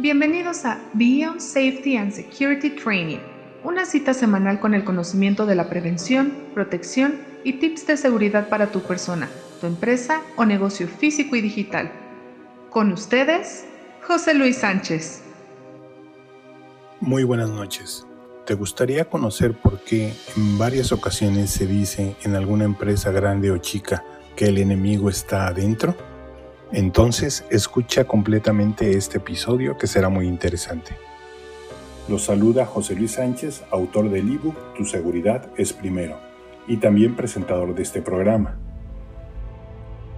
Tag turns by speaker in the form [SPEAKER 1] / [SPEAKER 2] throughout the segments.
[SPEAKER 1] Bienvenidos a Beyond Safety and Security Training, una cita semanal con el conocimiento de la prevención, protección y tips de seguridad para tu persona, tu empresa o negocio físico y digital. Con ustedes, José Luis Sánchez.
[SPEAKER 2] Muy buenas noches. ¿Te gustaría conocer por qué en varias ocasiones se dice en alguna empresa grande o chica que el enemigo está adentro? Entonces escucha completamente este episodio que será muy interesante. Los saluda José Luis Sánchez, autor del ebook Tu seguridad es primero y también presentador de este programa.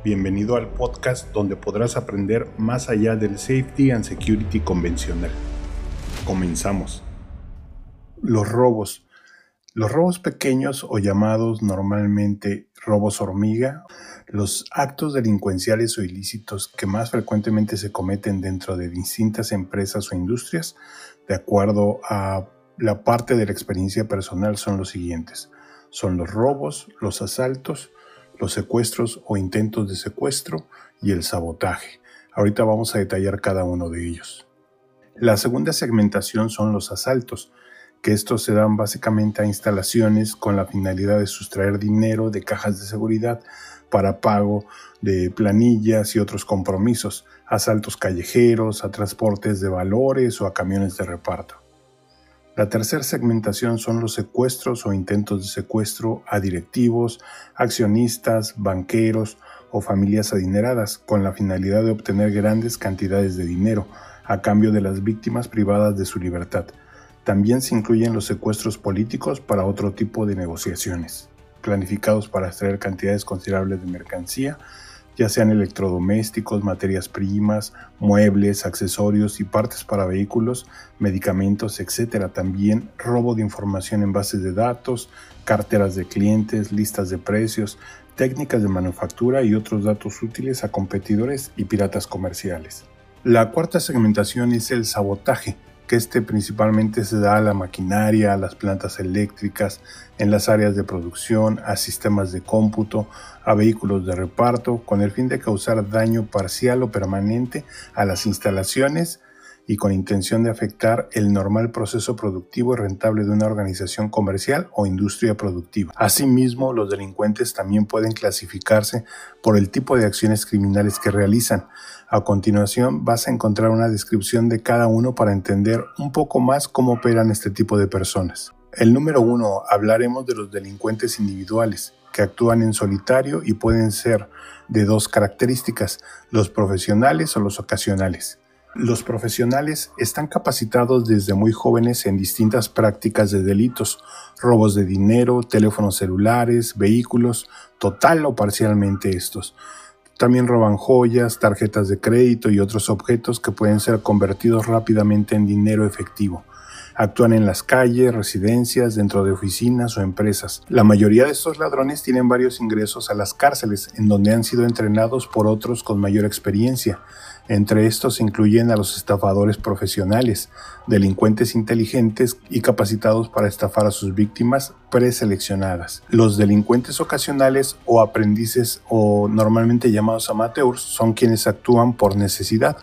[SPEAKER 2] Bienvenido al podcast donde podrás aprender más allá del safety and security convencional. Comenzamos. Los robos. Los robos pequeños o llamados normalmente robos hormiga los actos delincuenciales o ilícitos que más frecuentemente se cometen dentro de distintas empresas o industrias, de acuerdo a la parte de la experiencia personal, son los siguientes. Son los robos, los asaltos, los secuestros o intentos de secuestro y el sabotaje. Ahorita vamos a detallar cada uno de ellos. La segunda segmentación son los asaltos, que estos se dan básicamente a instalaciones con la finalidad de sustraer dinero de cajas de seguridad para pago de planillas y otros compromisos, asaltos callejeros, a transportes de valores o a camiones de reparto. La tercera segmentación son los secuestros o intentos de secuestro a directivos, accionistas, banqueros o familias adineradas con la finalidad de obtener grandes cantidades de dinero a cambio de las víctimas privadas de su libertad. También se incluyen los secuestros políticos para otro tipo de negociaciones planificados para extraer cantidades considerables de mercancía, ya sean electrodomésticos, materias primas, muebles, accesorios y partes para vehículos, medicamentos, etc. También robo de información en bases de datos, carteras de clientes, listas de precios, técnicas de manufactura y otros datos útiles a competidores y piratas comerciales. La cuarta segmentación es el sabotaje, este principalmente se da a la maquinaria, a las plantas eléctricas, en las áreas de producción, a sistemas de cómputo, a vehículos de reparto, con el fin de causar daño parcial o permanente a las instalaciones y con intención de afectar el normal proceso productivo y rentable de una organización comercial o industria productiva. Asimismo, los delincuentes también pueden clasificarse por el tipo de acciones criminales que realizan. A continuación vas a encontrar una descripción de cada uno para entender un poco más cómo operan este tipo de personas. El número uno, hablaremos de los delincuentes individuales que actúan en solitario y pueden ser de dos características, los profesionales o los ocasionales. Los profesionales están capacitados desde muy jóvenes en distintas prácticas de delitos, robos de dinero, teléfonos celulares, vehículos, total o parcialmente estos. También roban joyas, tarjetas de crédito y otros objetos que pueden ser convertidos rápidamente en dinero efectivo. Actúan en las calles, residencias, dentro de oficinas o empresas. La mayoría de estos ladrones tienen varios ingresos a las cárceles, en donde han sido entrenados por otros con mayor experiencia. Entre estos incluyen a los estafadores profesionales, delincuentes inteligentes y capacitados para estafar a sus víctimas preseleccionadas. Los delincuentes ocasionales o aprendices o normalmente llamados amateurs son quienes actúan por necesidad,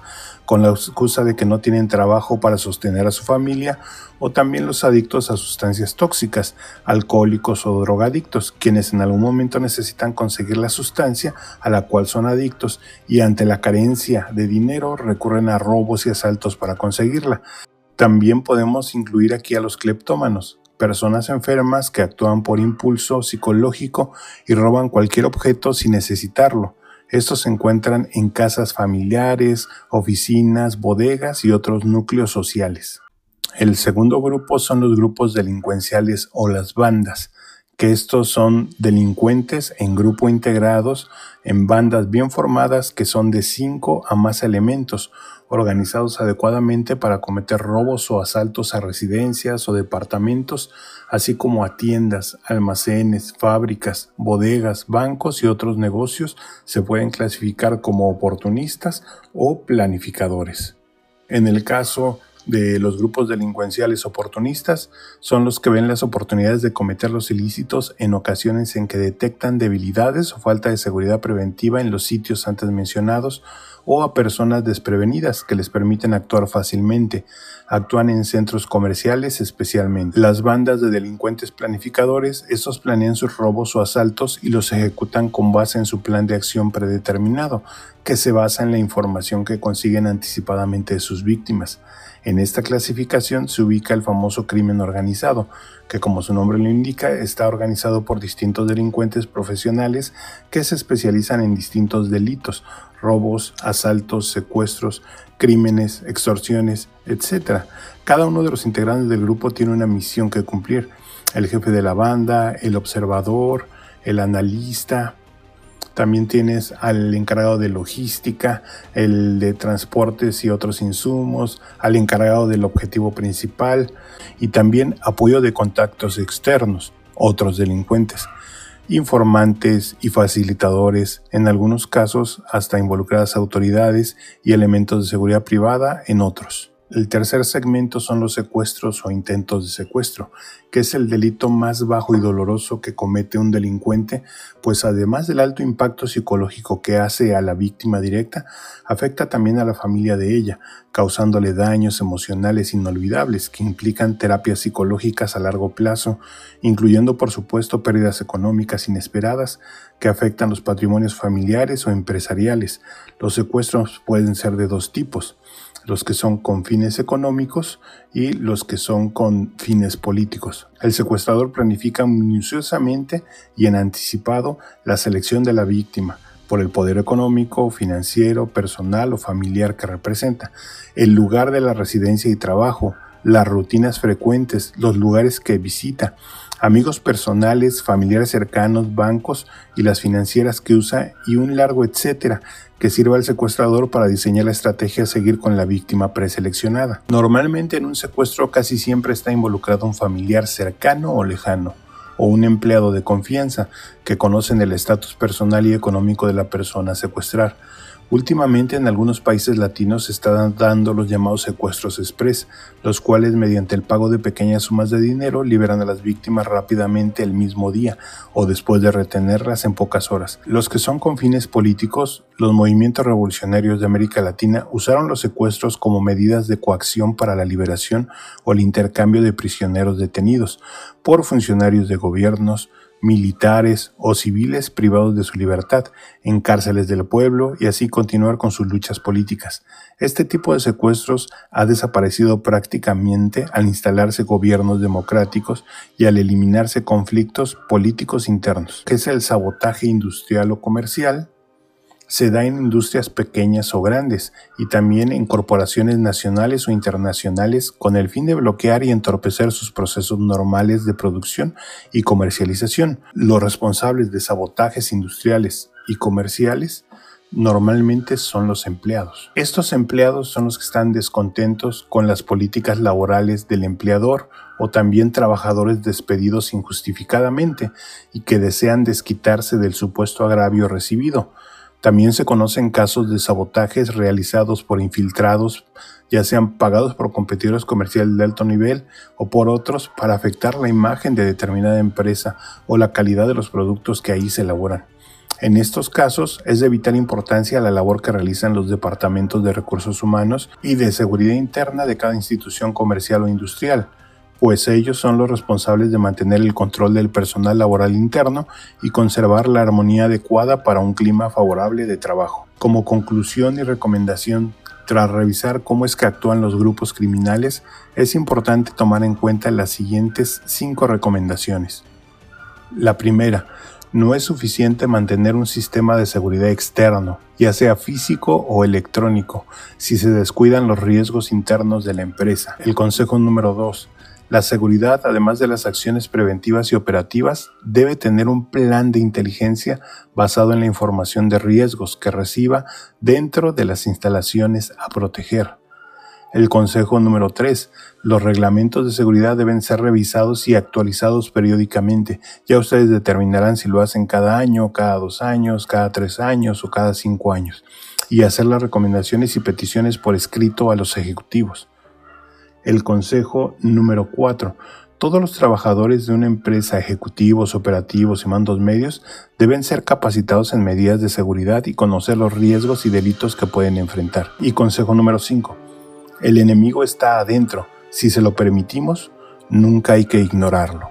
[SPEAKER 2] con la excusa de que no tienen trabajo para sostener a su familia, o también los adictos a sustancias tóxicas, alcohólicos o drogadictos, quienes en algún momento necesitan conseguir la sustancia a la cual son adictos y ante la carencia de dinero recurren a robos y asaltos para conseguirla. También podemos incluir aquí a los cleptómanos, personas enfermas que actúan por impulso psicológico y roban cualquier objeto sin necesitarlo estos se encuentran en casas familiares, oficinas, bodegas y otros núcleos sociales. El segundo grupo son los grupos delincuenciales o las bandas, que estos son delincuentes en grupo integrados en bandas bien formadas que son de cinco a más elementos, organizados adecuadamente para cometer robos o asaltos a residencias o departamentos, así como a tiendas, almacenes, fábricas, bodegas, bancos y otros negocios, se pueden clasificar como oportunistas o planificadores. En el caso de los grupos delincuenciales oportunistas son los que ven las oportunidades de cometer los ilícitos en ocasiones en que detectan debilidades o falta de seguridad preventiva en los sitios antes mencionados o a personas desprevenidas que les permiten actuar fácilmente. Actúan en centros comerciales especialmente. Las bandas de delincuentes planificadores, estos planean sus robos o asaltos y los ejecutan con base en su plan de acción predeterminado, que se basa en la información que consiguen anticipadamente de sus víctimas. En esta clasificación se ubica el famoso crimen organizado, que como su nombre lo indica, está organizado por distintos delincuentes profesionales que se especializan en distintos delitos, robos, asaltos, secuestros, crímenes, extorsiones, etc. Cada uno de los integrantes del grupo tiene una misión que cumplir. El jefe de la banda, el observador, el analista, también tienes al encargado de logística, el de transportes y otros insumos, al encargado del objetivo principal y también apoyo de contactos externos, otros delincuentes, informantes y facilitadores, en algunos casos hasta involucradas autoridades y elementos de seguridad privada en otros. El tercer segmento son los secuestros o intentos de secuestro, que es el delito más bajo y doloroso que comete un delincuente, pues además del alto impacto psicológico que hace a la víctima directa, afecta también a la familia de ella, causándole daños emocionales inolvidables que implican terapias psicológicas a largo plazo, incluyendo por supuesto pérdidas económicas inesperadas que afectan los patrimonios familiares o empresariales. Los secuestros pueden ser de dos tipos los que son con fines económicos y los que son con fines políticos. El secuestrador planifica minuciosamente y en anticipado la selección de la víctima por el poder económico, financiero, personal o familiar que representa, el lugar de la residencia y trabajo, las rutinas frecuentes, los lugares que visita, amigos personales, familiares cercanos, bancos y las financieras que usa y un largo etcétera que sirva al secuestrador para diseñar la estrategia a seguir con la víctima preseleccionada. Normalmente en un secuestro casi siempre está involucrado un familiar cercano o lejano o un empleado de confianza que conocen el estatus personal y económico de la persona a secuestrar Últimamente en algunos países latinos se están dando los llamados secuestros express, los cuales mediante el pago de pequeñas sumas de dinero liberan a las víctimas rápidamente el mismo día o después de retenerlas en pocas horas. Los que son con fines políticos, los movimientos revolucionarios de América Latina usaron los secuestros como medidas de coacción para la liberación o el intercambio de prisioneros detenidos por funcionarios de gobiernos, militares o civiles privados de su libertad en cárceles del pueblo y así continuar con sus luchas políticas. Este tipo de secuestros ha desaparecido prácticamente al instalarse gobiernos democráticos y al eliminarse conflictos políticos internos, que es el sabotaje industrial o comercial, se da en industrias pequeñas o grandes y también en corporaciones nacionales o internacionales con el fin de bloquear y entorpecer sus procesos normales de producción y comercialización. Los responsables de sabotajes industriales y comerciales normalmente son los empleados. Estos empleados son los que están descontentos con las políticas laborales del empleador o también trabajadores despedidos injustificadamente y que desean desquitarse del supuesto agravio recibido también se conocen casos de sabotajes realizados por infiltrados, ya sean pagados por competidores comerciales de alto nivel o por otros para afectar la imagen de determinada empresa o la calidad de los productos que ahí se elaboran. En estos casos es de vital importancia la labor que realizan los departamentos de recursos humanos y de seguridad interna de cada institución comercial o industrial, pues ellos son los responsables de mantener el control del personal laboral interno y conservar la armonía adecuada para un clima favorable de trabajo. Como conclusión y recomendación, tras revisar cómo es que actúan los grupos criminales, es importante tomar en cuenta las siguientes cinco recomendaciones. La primera, no es suficiente mantener un sistema de seguridad externo, ya sea físico o electrónico, si se descuidan los riesgos internos de la empresa. El consejo número 2. La seguridad, además de las acciones preventivas y operativas, debe tener un plan de inteligencia basado en la información de riesgos que reciba dentro de las instalaciones a proteger. El consejo número 3. Los reglamentos de seguridad deben ser revisados y actualizados periódicamente. Ya ustedes determinarán si lo hacen cada año, cada dos años, cada tres años o cada cinco años. Y hacer las recomendaciones y peticiones por escrito a los ejecutivos. El consejo número 4. Todos los trabajadores de una empresa, ejecutivos, operativos y mandos medios, deben ser capacitados en medidas de seguridad y conocer los riesgos y delitos que pueden enfrentar. Y consejo número 5. El enemigo está adentro. Si se lo permitimos, nunca hay que ignorarlo.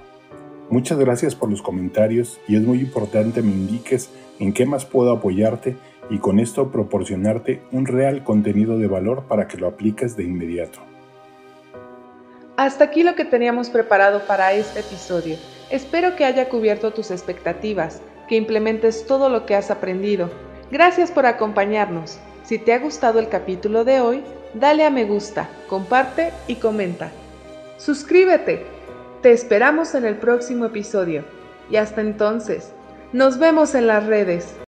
[SPEAKER 2] Muchas gracias por los comentarios y es muy importante me indiques en qué más puedo apoyarte y con esto proporcionarte un real contenido de valor para que lo apliques de inmediato.
[SPEAKER 1] Hasta aquí lo que teníamos preparado para este episodio. Espero que haya cubierto tus expectativas, que implementes todo lo que has aprendido. Gracias por acompañarnos. Si te ha gustado el capítulo de hoy, dale a me gusta, comparte y comenta. Suscríbete. Te esperamos en el próximo episodio. Y hasta entonces, nos vemos en las redes.